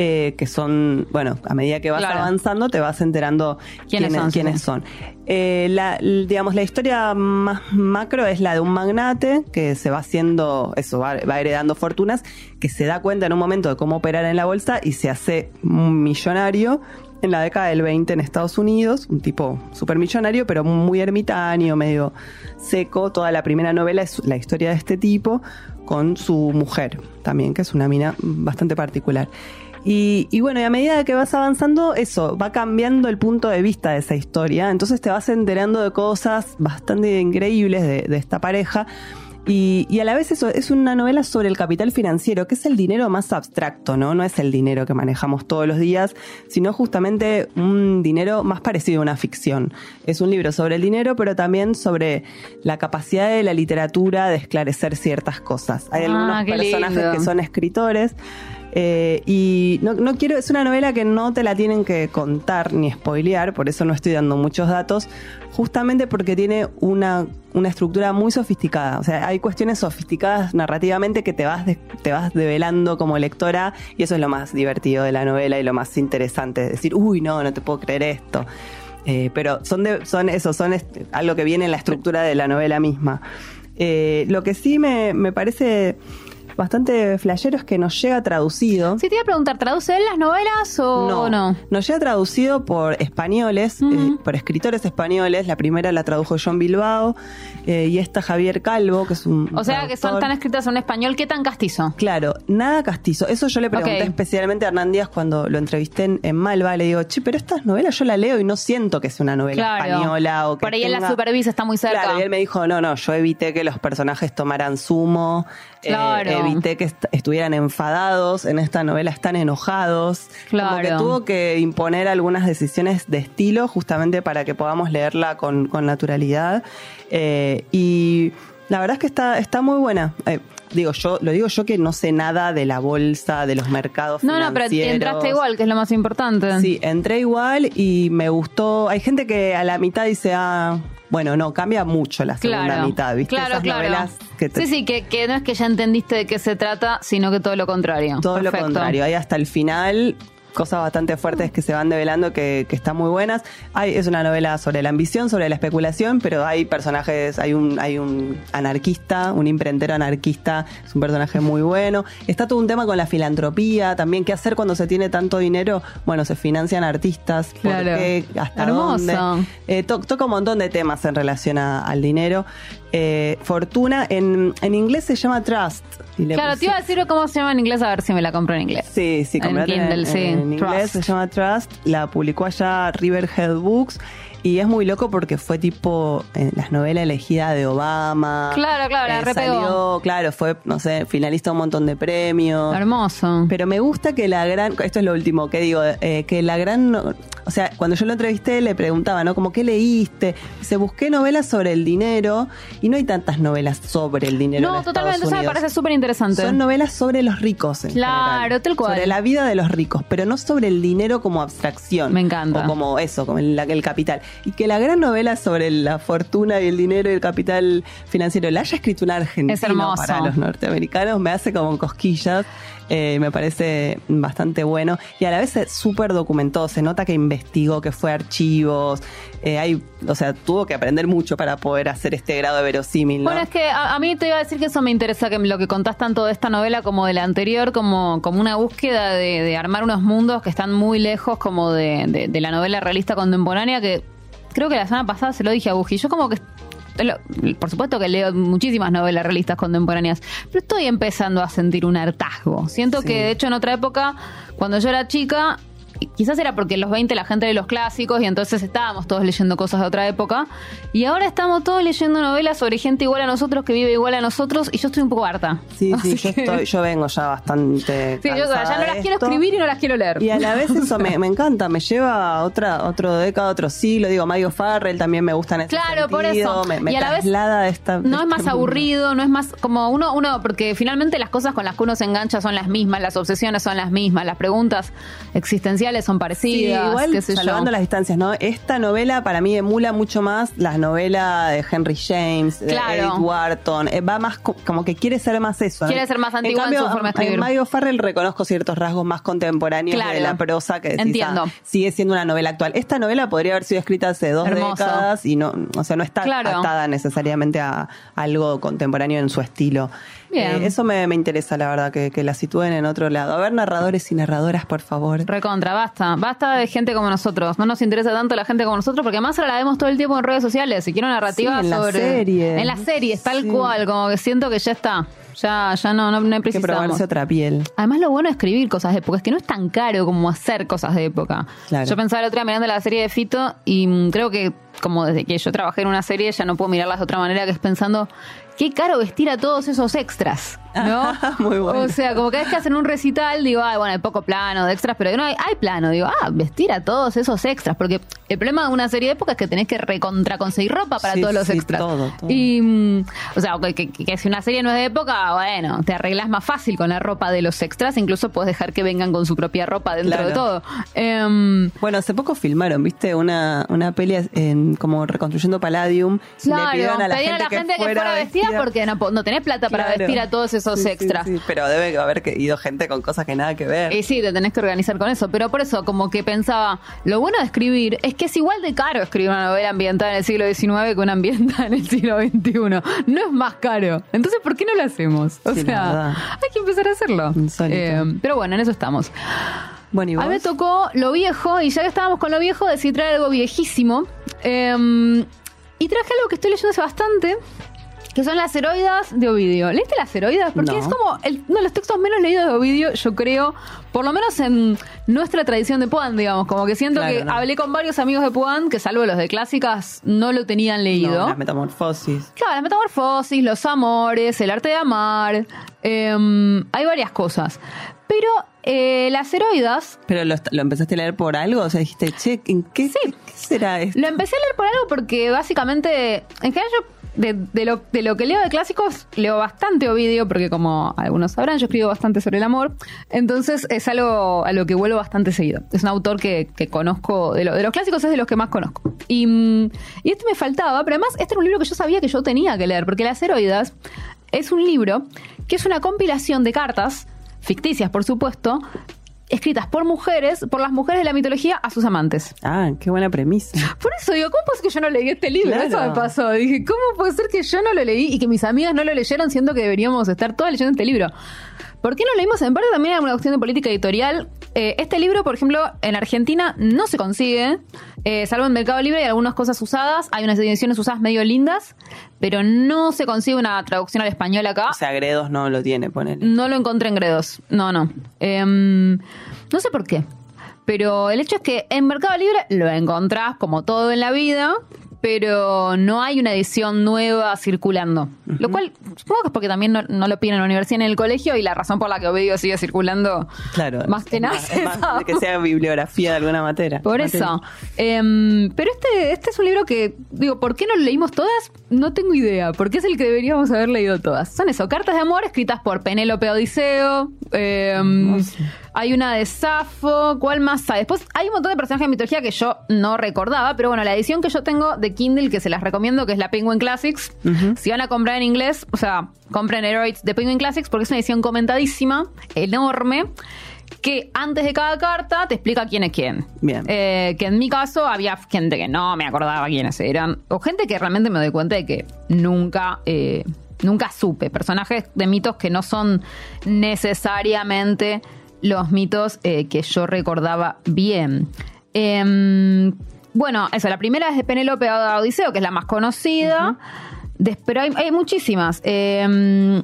eh, que son, bueno, a medida que vas Claro. avanzando te vas enterando ¿Quiénes son? quiénes son. Eh, la, digamos, la historia más macro es la de un magnate que se va haciendo, eso, va, va heredando fortunas, que se da cuenta en un momento de cómo operar en la bolsa y se hace un millonario en la década del 20 en Estados Unidos, un tipo súper millonario, pero muy ermitaño, medio seco. Toda la primera novela es la historia de este tipo con su mujer también, que es una mina bastante particular. Y, bueno, y a medida que vas avanzando, eso, va cambiando el punto de vista de esa historia. Entonces te vas enterando de cosas bastante increíbles de esta pareja. Y, y a la vez eso es una novela sobre el capital financiero, que es el dinero más abstracto, ¿no? No es el dinero que manejamos todos los días, sino justamente un dinero más parecido a una ficción. Es un libro sobre el dinero, pero también sobre la capacidad de la literatura de esclarecer ciertas cosas. Hay Ah, algunos personajes lindo. que son escritores. Eh, y no, quiero, es una novela que no te la tienen que contar ni spoilear, por eso no estoy dando muchos datos, justamente porque tiene una, una estructura muy sofisticada. O sea, hay cuestiones sofisticadas narrativamente que te vas, te vas develando como lectora, y eso es lo más divertido de la novela y lo más interesante, es decir, uy, no, no te puedo creer esto. Eh, pero son de, son eso, son algo que viene en la estructura de la novela misma. Eh, lo que sí me, me parece bastante flashero es que nos llega traducido. Sí, te iba a preguntar, ¿traduce él las novelas o no? Nos llega traducido por españoles, eh, por escritores españoles. La primera la tradujo John Bilbao eh, y esta Javier Calvo, que es un. O sea, que son tan escritas en español, ¿qué tan castizo? Claro, nada castizo. Eso yo le pregunté especialmente a Hernán Díaz cuando lo entrevisté en, en Malva. Le digo, che, pero estas novelas yo la leo y no siento que sea una novela Claro. española o que Por ahí él la tenga- supervisa, está muy cerca. Claro, y él me dijo, no, no, yo evité que los personajes tomaran zumo, eh, Claro. Evité que est- estuvieran enfadados, en esta novela están enojados. Como que Claro. tuvo que imponer algunas decisiones de estilo justamente para que podamos leerla con, con naturalidad. Eh, y la verdad es que está, está muy buena. Eh, digo yo, lo digo yo que no sé nada de la bolsa, de los mercados No, no, pero financieros. entraste igual, que es lo más importante. Sí, entré igual y me gustó. Hay gente que a la mitad dice, ah, bueno, no, cambia mucho la segunda Claro, mitad, ¿viste? claro, Esas claro. novelas que te- Sí, sí, que, que no es que ya entendiste de qué se trata, sino que todo lo contrario. todo lo contrario. Hay hasta el final cosas bastante fuertes que se van develando que, que están muy buenas. Hay, es una novela sobre la ambición, sobre la especulación, pero hay personajes, hay un, hay un anarquista, un imprentero anarquista, es un personaje muy bueno. Está todo un tema con la filantropía, también qué hacer cuando se tiene tanto dinero. Bueno, se financian artistas, ¿por Claro. qué? ¿Hasta Hermoso. dónde? Eh, to- toca un montón de temas en relación a- al dinero. Eh, fortuna, en, en inglés se llama Trust. Y le Claro, puse- te iba a decir cómo se llama en inglés, a ver si me la compro en inglés. Sí, sí, En Kindle, sí. en inglés Trust. se llama Trust. La publicó allá Riverhead Books. Y es muy loco porque fue tipo eh, las novelas elegidas de Obama. Claro, claro, la Eh, salió, claro, fue, no sé, finalista un montón de premios. Hermoso. Pero me gusta que la gran, esto es lo último que digo, eh, que la gran, o sea, cuando yo lo entrevisté le preguntaba, ¿no? Como, ¿qué leíste? Se busqué novelas sobre el dinero y no hay tantas novelas sobre el dinero. no, en totalmente, eso me parece súper interesante. Son novelas sobre los ricos. En Claro, general. tal cual. Sobre la vida de los ricos, pero no sobre el dinero como abstracción. Me encanta. O como eso, como el, el capital. Y que la gran novela sobre la fortuna y el dinero y el capital financiero la haya escrito un argentino Es hermoso. para los norteamericanos me hace como cosquillas. Eh, me parece bastante bueno y a la vez es súper documentado. Se nota que investigó, que fue archivos. Eh, hay, o sea, tuvo que aprender mucho para poder hacer este grado de verosímil. ¿no? Bueno, es que a, a mí te iba a decir que eso me interesa, que lo que contás tanto de esta novela como de la anterior, como, como una búsqueda de, de armar unos mundos que están muy lejos como de, de- de la novela realista contemporánea, que creo que la semana pasada se lo dije a Buji. Yo como que... Por supuesto que leo muchísimas novelas realistas contemporáneas, pero estoy empezando a sentir un hartazgo. Siento Sí. que, de hecho, en otra época, cuando yo era chica, quizás era porque en los 20 la gente lee los clásicos y entonces estábamos todos leyendo cosas de otra época. Y ahora estamos todos leyendo novelas sobre gente igual a nosotros, que vive igual a nosotros, y yo estoy un poco harta. Sí, sí, yo, estoy, yo vengo ya bastante. Sí, yo ya no de las quiero escribir y no las quiero leer. Y a la vez eso me, me encanta, me lleva a otra, otro década, otro siglo. Digo, Mario Farrell también me gusta en ese Claro, por eso. Me, me Y a la vez no de es más este mundo. aburrido, no es más como uno, uno, porque finalmente las cosas con las que uno se engancha son las mismas, las obsesiones son las mismas, las preguntas existenciales son Sí, parecidas, igual qué sé yo. salvando las distancias, ¿no? Esta novela para mí emula mucho más las novelas de Henry James, de. Edith Wharton. Eh, va más co- como que quiere ser más eso. ¿no? Quiere ser más antigua en cambio, su forma de En escribir. Mario Farrell reconozco ciertos rasgos más contemporáneos Claro. de la prosa que decís, Entiendo. ah, sigue siendo una novela actual. Esta novela podría haber sido escrita hace dos Hermoso. décadas y no, o sea, no está Claro. atada necesariamente a algo contemporáneo en su estilo. Bien. Eh, eso me, me interesa, la verdad, que, que la sitúen en otro lado. A ver, narradores y narradoras, por favor. Recontra, basta. Basta de gente como nosotros. No nos interesa tanto la gente como nosotros porque además ahora la vemos todo el tiempo en redes sociales. Si quiero narrativa Sí, en las sobre. series. En las series, tal Sí. cual. Como que siento que ya está. Ya, ya no, no, no Hay que precisamos. probarse otra piel. Además, lo bueno de escribir cosas de época es que no es tan caro como hacer cosas de época. Claro. Yo pensaba el otro día mirando la serie de Fito y mm, creo que, como desde que yo trabajé en una serie, ya no puedo mirarlas de otra manera que es pensando qué caro vestir a todos esos extras, ¿no? Muy bueno. O sea, como cada vez que hacen un recital, digo, ay, bueno, hay poco plano de extras, pero no hay, hay plano. Digo, ah, vestir a todos esos extras. Porque el problema de una serie de época es que tenés que recontra conseguir ropa para Sí, todos los sí, extras. todo, todo. Y, mm, o sea, que, que- que si una serie no es de época, bueno, te arreglas más fácil con la ropa de los extras. Incluso puedes dejar que vengan con su propia ropa dentro Claro. de todo. Em, Bueno, hace poco filmaron, ¿viste? Una, una peli en, como reconstruyendo Palladium. claro, le pidieron a la pedían gente, que fuera vestida, porque no, no tenés plata para Claro. vestir a todos esos Sí, sí, pero debe haber ido gente con cosas que nada que ver. Y sí, te tenés que organizar con eso. Pero por eso, como que pensaba, lo bueno de escribir es que es igual de caro escribir una novela ambientada en el siglo XIX que una ambientada en el siglo XXI. No es más caro. Entonces, ¿por qué no lo hacemos? O sea, hay que empezar a hacerlo. Eh, pero bueno, en eso estamos. Bueno, ¿y A mí me tocó lo viejo, y ya que estábamos con lo viejo, decidí traer algo viejísimo. Eh, y traje algo que estoy leyendo hace bastante, que son las heroidas de Ovidio. ¿Leíste las heroidas? Porque No. es como el- uno de los textos menos leídos de Ovidio, yo creo, por lo menos en nuestra tradición de Puan, digamos. Como que siento Claro, que no. hablé con varios amigos de Puan, que salvo los de clásicas, no lo tenían leído. No, las metamorfosis. Claro, la metamorfosis, los amores, el arte de amar, em, hay varias cosas. Pero eh, las heroidas ¿Pero lo, lo empezaste a leer por algo? O sea, dijiste, che, ¿en qué, Sí. qué será esto? Lo empecé a leer por algo porque básicamente, en general yo de, lo, de lo que leo de clásicos, leo bastante Ovidio, porque como algunos sabrán, yo escribo bastante sobre el amor. Entonces es algo a lo que vuelvo bastante seguido. Es un autor que, que conozco, de los clásicos es de los que más conozco. Y, mm, y este me faltaba, pero además este era un libro que yo sabía que yo tenía que leer, porque Las Heroidas es un libro que es una compilación de cartas, ficticias por supuesto, escritas por mujeres, por las mujeres de la mitología a sus amantes. Ah, qué buena premisa. Por eso digo, ¿cómo puede ser que yo no leí este libro? Claro. Eso me pasó. Dije, ¿cómo puede ser que yo no lo leí y que mis amigas no lo leyeron, siendo que deberíamos estar todas leyendo este libro? ¿Por qué no lo leímos? En parte también hay una cuestión de política editorial. Eh, este libro, por ejemplo, en Argentina no se consigue, eh, salvo en Mercado Libre y algunas cosas usadas. Hay unas ediciones usadas medio lindas, pero no se consigue una traducción al español acá. O sea, Gredos no lo tiene, ponele. No lo encontré en Gredos. No, no. Em, no sé por qué. Pero el hecho es que en Mercado Libre lo encontrás como todo en la vida, pero no hay una edición nueva circulando. Lo cual supongo que es porque también no, no lo piden en la universidad ni en el colegio y la razón por la que Ovidio sigue circulando Claro. más que nada. más- es más de que sea bibliografía de alguna materia. Por Materia. eso. Em, pero este, este es un libro que, digo, ¿por qué no lo leímos todas? No tengo idea, porque es el que deberíamos haber leído todas. Son eso, cartas de amor escritas por Penélope Odiseo. em, hay una de Safo, ¿cuál más hay? Después hay un montón de personajes de mitología que yo no recordaba, pero bueno, la edición que yo tengo de Kindle, que se las recomiendo, que es la Penguin Classics. Si van a comprar en inglés, o sea, compren Heroids de Penguin Classics porque es una edición comentadísima, enorme que antes de cada carta te explica quién es quién. Bien. Eh, que en mi caso había gente que no me acordaba quiénes eran, o gente que realmente me doy cuenta de que nunca, eh, nunca supe. Personajes de mitos que no son necesariamente los mitos eh, que yo recordaba bien. Bueno, eso, la primera es de Penélope Odiseo, que es la más conocida. Des- pero hay, hay muchísimas. Em,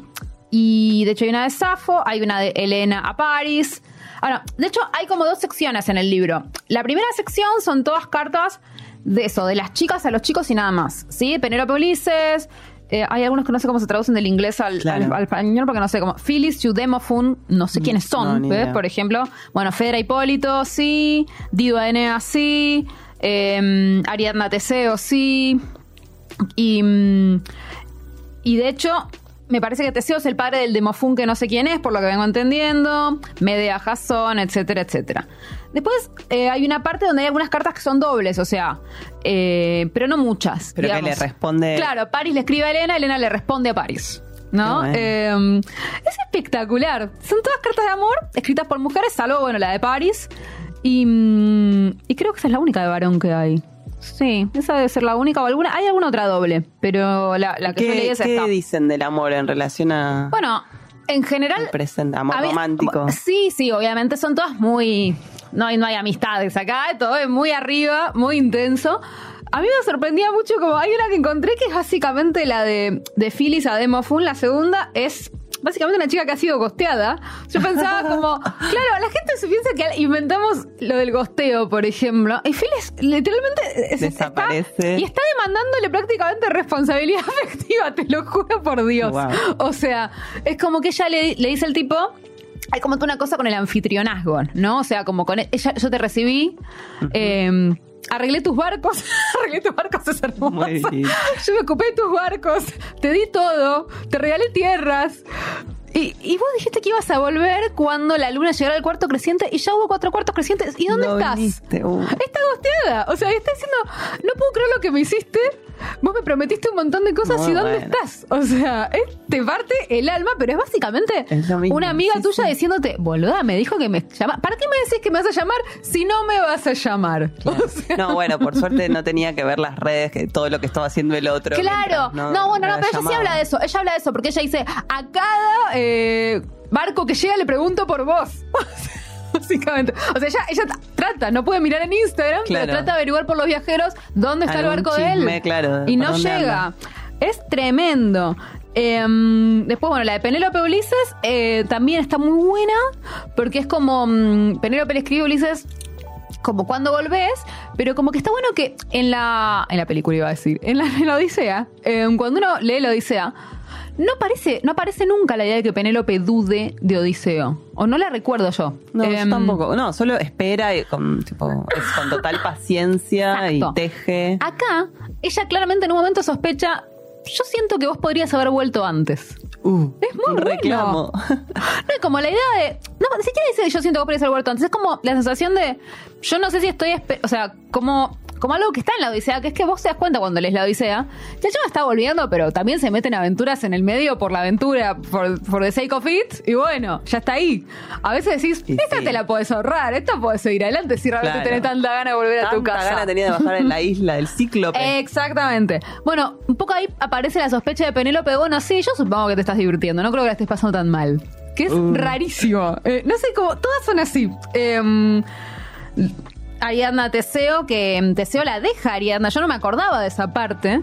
y de hecho hay una de Safo, hay una de Elena a Paris, Ahora, de hecho, hay como dos secciones en el libro. La primera sección son todas cartas de eso, de las chicas a los chicos y nada más. ¿Sí? Penélope Ulises. eh, hay algunos que no sé cómo se traducen del inglés al, Claro. al- al español porque no sé cómo. Phyllis, Eudemofun, no sé quiénes no, son, ¿ves? Por ejemplo, bueno, Fedra Hipólito, sí. Dido Enea, sí. Eh, Ariadna Teseo, sí. Y, mm, y de hecho, me parece que Teseo es el padre del Demofun que no sé quién es, por lo que vengo entendiendo. Medea Jasón, etcétera, etcétera. Después eh, hay una parte donde hay algunas cartas que son dobles, o sea, eh, pero no muchas. Pero que le responde- Claro, Paris le escribe a Elena, Elena le responde a Paris. ¿No? Bueno. Eh, es espectacular. Son todas cartas de amor escritas por mujeres, salvo, bueno, la de Paris. Y, mm, y creo que esa es la única de varón que hay. Sí, esa debe ser la única o alguna. Hay alguna otra doble, pero la, la que yo leí ¿Qué, es qué esta. dicen del amor en relación a Bueno, en general. Amor romántico. Sí, sí, obviamente son todas muy. No hay, no hay amistades acá, todo es muy arriba, muy intenso. A mí me sorprendía mucho como hay una que encontré que es básicamente la de, de Phyllis a Demofun. La segunda es básicamente una chica que ha sido gosteada. Yo pensaba como, claro, la gente se piensa que inventamos lo del gosteo, por ejemplo. Y literalmente es- está- Desaparece. y está demandándole prácticamente responsabilidad afectiva, te lo juro por Dios. Wow. O sea, es como que ella le, le dice al tipo. Hay como una cosa con el anfitrionazgo, ¿no? O sea, como con e, ella, yo te recibí, eh, arreglé tus barcos, arreglé tus barcos es hermoso. Yo me ocupé de tus barcos, te di todo, te regalé tierras. Y, y vos dijiste que ibas a volver cuando la luna llegara al cuarto creciente y ya hubo cuatro cuartos crecientes. ¿Y dónde No estás? viniste, uh. Está gosteada. O sea, está diciendo, no puedo creer lo que me hiciste. Vos me prometiste un montón de cosas Muy y ¿dónde bueno. estás? O sea, es- te parte el alma, pero es básicamente Es una amiga sí, tuya sí. diciéndote, boluda, me dijo que me llama. ¿Para qué me decís que me vas a llamar si no me vas a llamar? O sea, No, bueno, por suerte no tenía que ver las redes, que todo lo que estaba haciendo el otro. Claro, mientras no, bueno, no, pero ella sí habla de eso, ella habla de eso, porque ella dice, a cada eh, barco que llega le pregunto por vos. Básicamente. O sea, ella, ella trata, no puede mirar en Instagram, Claro. pero trata de averiguar por los viajeros dónde está el barco de él. claro, y no llega. anda. Es tremendo. Em, después, bueno, la de Penélope Ulises eh, también está muy buena, porque es como mm, Penélope le escribe Ulises como cuando volvés, pero como que está bueno que en la, en la película iba a decir, en la, en la Odisea, eh, cuando uno lee la Odisea, no parece, no aparece nunca la idea de que Penélope dude de Odiseo. O no la recuerdo yo. No, yo Em, tampoco. No, solo espera y con, tipo, es con total paciencia Exacto. y teje. Acá, ella claramente en un momento sospecha. Yo siento que vos podrías haber vuelto antes. Uh, Es muy bueno. reclamo. No es como la idea de. No, ni siquiera dice yo siento que vos podrías haber vuelto antes. Es como la sensación de. Yo no sé si estoy. O sea, como. Como algo que está en la Odisea, que es que vos te das cuenta cuando lees la Odisea, que ella está volviendo, pero también se meten aventuras en el medio por la aventura, por, por the sake of it, y bueno, ya está ahí. A veces decís, esta sí. te la podés ahorrar, esta podés seguir adelante si realmente Claro. tenés tanta gana de volver a tu Tanta casa. gana tenía de bajar en la isla del cíclope. Exactamente. Bueno, un poco ahí aparece la sospecha de Penélope. Bueno, sí, yo supongo que te estás divirtiendo. No creo que la estés pasando tan mal. Que es Uh. rarísimo. Eh, no sé cómo. Todas son así. Em, Ariadna Teseo, que em, Teseo la deja a Ariadna. Yo no me acordaba de esa parte.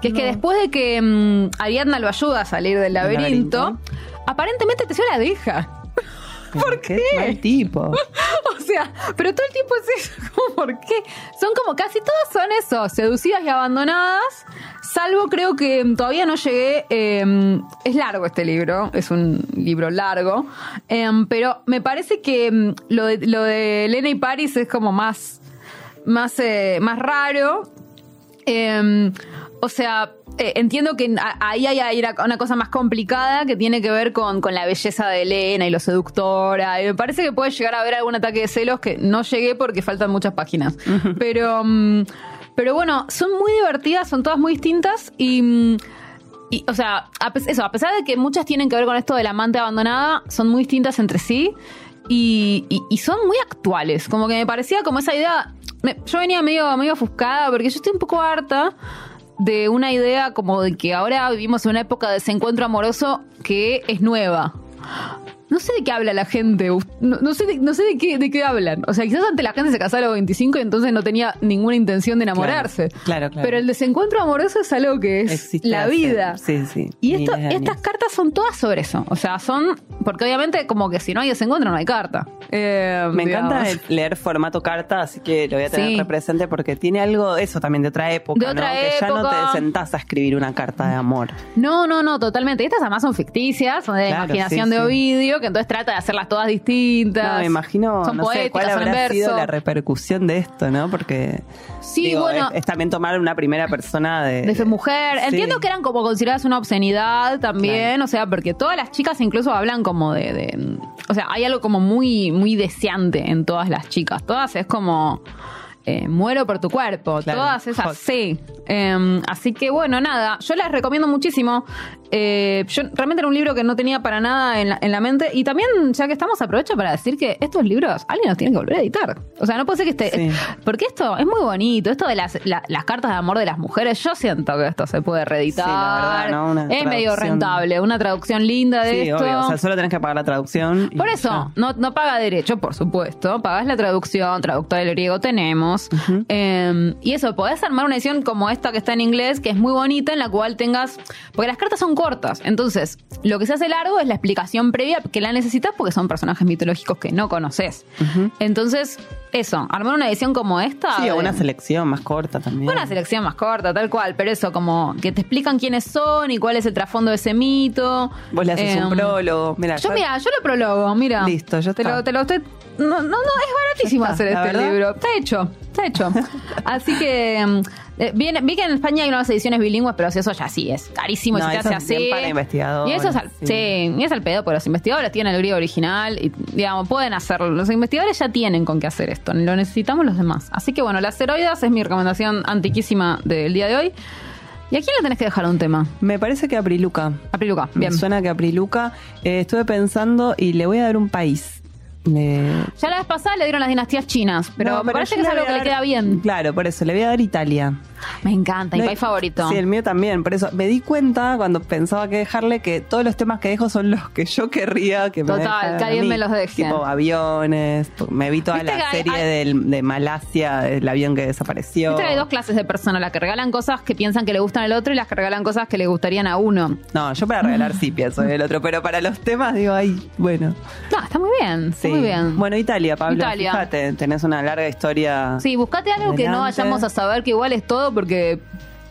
Que es que después de que em, Ariadna lo ayuda a salir del laberinto, laberinto. aparentemente Teseo la deja. ¿Por qué? Mal tipo. O sea, pero todo el tiempo es eso, por qué. Son como casi todas son eso, seducidas y abandonadas. Salvo creo que todavía no llegué. eh, es largo este libro, es un libro largo. eh, pero me parece que mm, lo de, lo de Elena y Paris es como más, más, eh, más raro. Eh, o sea, eh, entiendo que ahí hay, una- cosa más complicada que tiene que ver con, con la belleza de Elena y lo seductora. Y me parece que puede llegar a haber algún ataque de celos que no llegué porque faltan muchas páginas. Pero, mm, pero bueno, son muy divertidas, son todas muy distintas y. mm, y, o sea, a, eso, a pesar de que muchas tienen que ver con esto de la amante abandonada, son muy distintas entre sí y, y- y son muy actuales. Como que me parecía como esa idea. me- yo venía medio, medio ofuscada porque yo estoy un poco harta de una idea como de que ahora vivimos una época de desencuentro amoroso que es nueva. No sé de qué habla la gente, no, no sé, de, no sé de, qué, de qué hablan. O sea, quizás antes la gente se casaba a los 25 y entonces no tenía ninguna intención de enamorarse. Claro, claro. Pero el desencuentro amoroso es algo que es Existe la vida. sí, sí, Y esto, estas cartas son todas sobre eso. O sea, son. Porque obviamente, como que si no hay desencuentro, no hay carta. Eh, Me encanta digamos. leer formato carta, así que lo voy a tener Sí. presente porque tiene algo, eso también, de otra época, De otra ¿no? Que ya no época. te sentás a escribir una carta de amor. No, no, no, totalmente. Estas además son ficticias, son de Claro, imaginación sí, de sí. Ovidio, que entonces trata de hacerlas todas distintas. No, me imagino, Son no sé, poéticas, cuál son en habrá sido verso. la repercusión de esto, ¿no? Porque Sí, digo, bueno. es, es también tomar una primera persona de... De fe mujer. Sí. Entiendo que eran como consideradas una obscenidad también, Claro. o sea, porque todas las chicas incluso hablan como de, de- O sea, hay algo como muy, muy deseante en todas las chicas. Todas es como. eh, muero por tu cuerpo. Claro, Todas es hot. así. Eh, así que bueno, nada. Yo las recomiendo muchísimo. Eh, yo realmente era un libro que no tenía para nada en la, en la mente. Y también, ya que estamos, aprovecho para decir que estos libros alguien los tiene que volver a editar. O sea, no puede ser que esté. Sí. Porque esto es muy bonito. Esto de las, la- las cartas de amor de las mujeres, yo siento que esto se puede reeditar. Sí, la verdad, ¿no? Una es medio rentable. Una traducción linda de Sí, esto. obvio, o sea, solo tenés que pagar la traducción. Por eso, no, no paga derecho, por supuesto. Pagás la traducción, traductor del griego tenemos. Eh, y eso, podés armar una edición como esta que está en inglés, que es muy bonita, en la cual tengas. Porque las cartas son cortas. Entonces, lo que se hace largo es la explicación previa que la necesitas porque son personajes mitológicos que no conoces. Entonces, eso, armar una edición como esta. Sí, o de- una selección más corta también. una selección más corta, tal cual, pero eso, como que te explican quiénes son y cuál es el trasfondo de ese mito. Vos le haces Em, un prólogo. Mira, yo, mira, yo lo prologo, mira. Listo, ya te lo, te lo estoy. No, no, no, es baratísimo está, hacer este verdad. libro. Está hecho, está hecho. Así que. Eh, vi que en España hay nuevas ediciones bilingües, pero si eso ya sí es carísimo No, se te hace es así. para investigadores, Y eso es al, sí. sí. y es al pedo, porque los investigadores tienen el griego original y, digamos, pueden hacerlo. Los investigadores ya tienen con qué hacer esto. Lo necesitamos los demás. Así que bueno, las asteroides es mi recomendación antiquísima del día de hoy. ¿Y a quién le tenés que dejar un tema? Me parece que Apriluca. Apriluca, Me bien. suena que Apriluca. Eh, estuve pensando y le voy a dar un país. Le- Ya la vez pasada le dieron las dinastías chinas, pero No, me parece que es algo que le queda bien. Claro, por eso le voy a dar Italia. Me encanta, mi No, país favorito. Sí, el mío también. Por eso me di cuenta cuando pensaba que dejarle que todos los temas que dejo son los que yo querría que me Total, que alguien me los deje. Tipo aviones. Me vi toda la serie hay- del- de Malasia, el avión que desapareció. Viste que hay dos clases de personas, las que regalan cosas que piensan que le gustan al otro y las que regalan cosas que le gustarían a uno. No, yo para regalar sí pienso en el otro, pero para los temas digo, ay, bueno. No, está muy bien, Sí. Muy bien. Bueno, Italia, Pablo, Italia. fíjate, tenés una larga historia. Sí, buscate algo que no vayamos a saber, que igual es todo, porque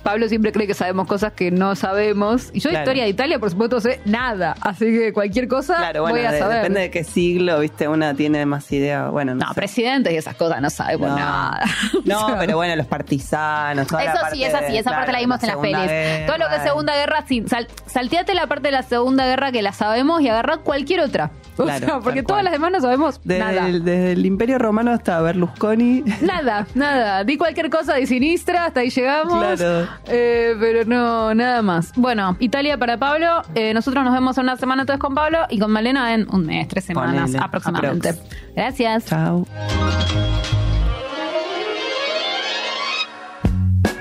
Pablo siempre cree que sabemos cosas que no sabemos. Y yo de Claro. historia de Italia, por supuesto, sé nada. Así que cualquier cosa Claro, bueno, voy a de- saber. depende de qué siglo, viste, una tiene más idea. Bueno, no, No, sé. presidentes y esas cosas no sabemos No. nada. No, O sea, pero bueno, los partisanos, toda la Eso parte sí, es así, de- esa parte la vimos en las pelis. Todo lo que es. Segunda Guerra, sí, sal- salteate la parte de la Segunda Guerra que la sabemos y agarrá cualquier otra. O Claro, sea, porque todas cual. las demás no sabemos Desde nada. el, desde el Imperio Romano hasta Berlusconi. Nada, nada. Di cualquier cosa de sinistra, hasta ahí llegamos. Claro. Eh, pero no, nada más. Bueno, Italia para Pablo. Eh, nosotros nos vemos en una semana entonces con Pablo y con Malena en un mes, tres semanas Ponele, aproximadamente. aprox. Gracias. Chao.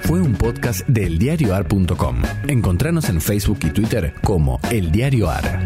Fue un podcast del diarioar.com. Encontranos en Facebook y Twitter como El Diario Ar.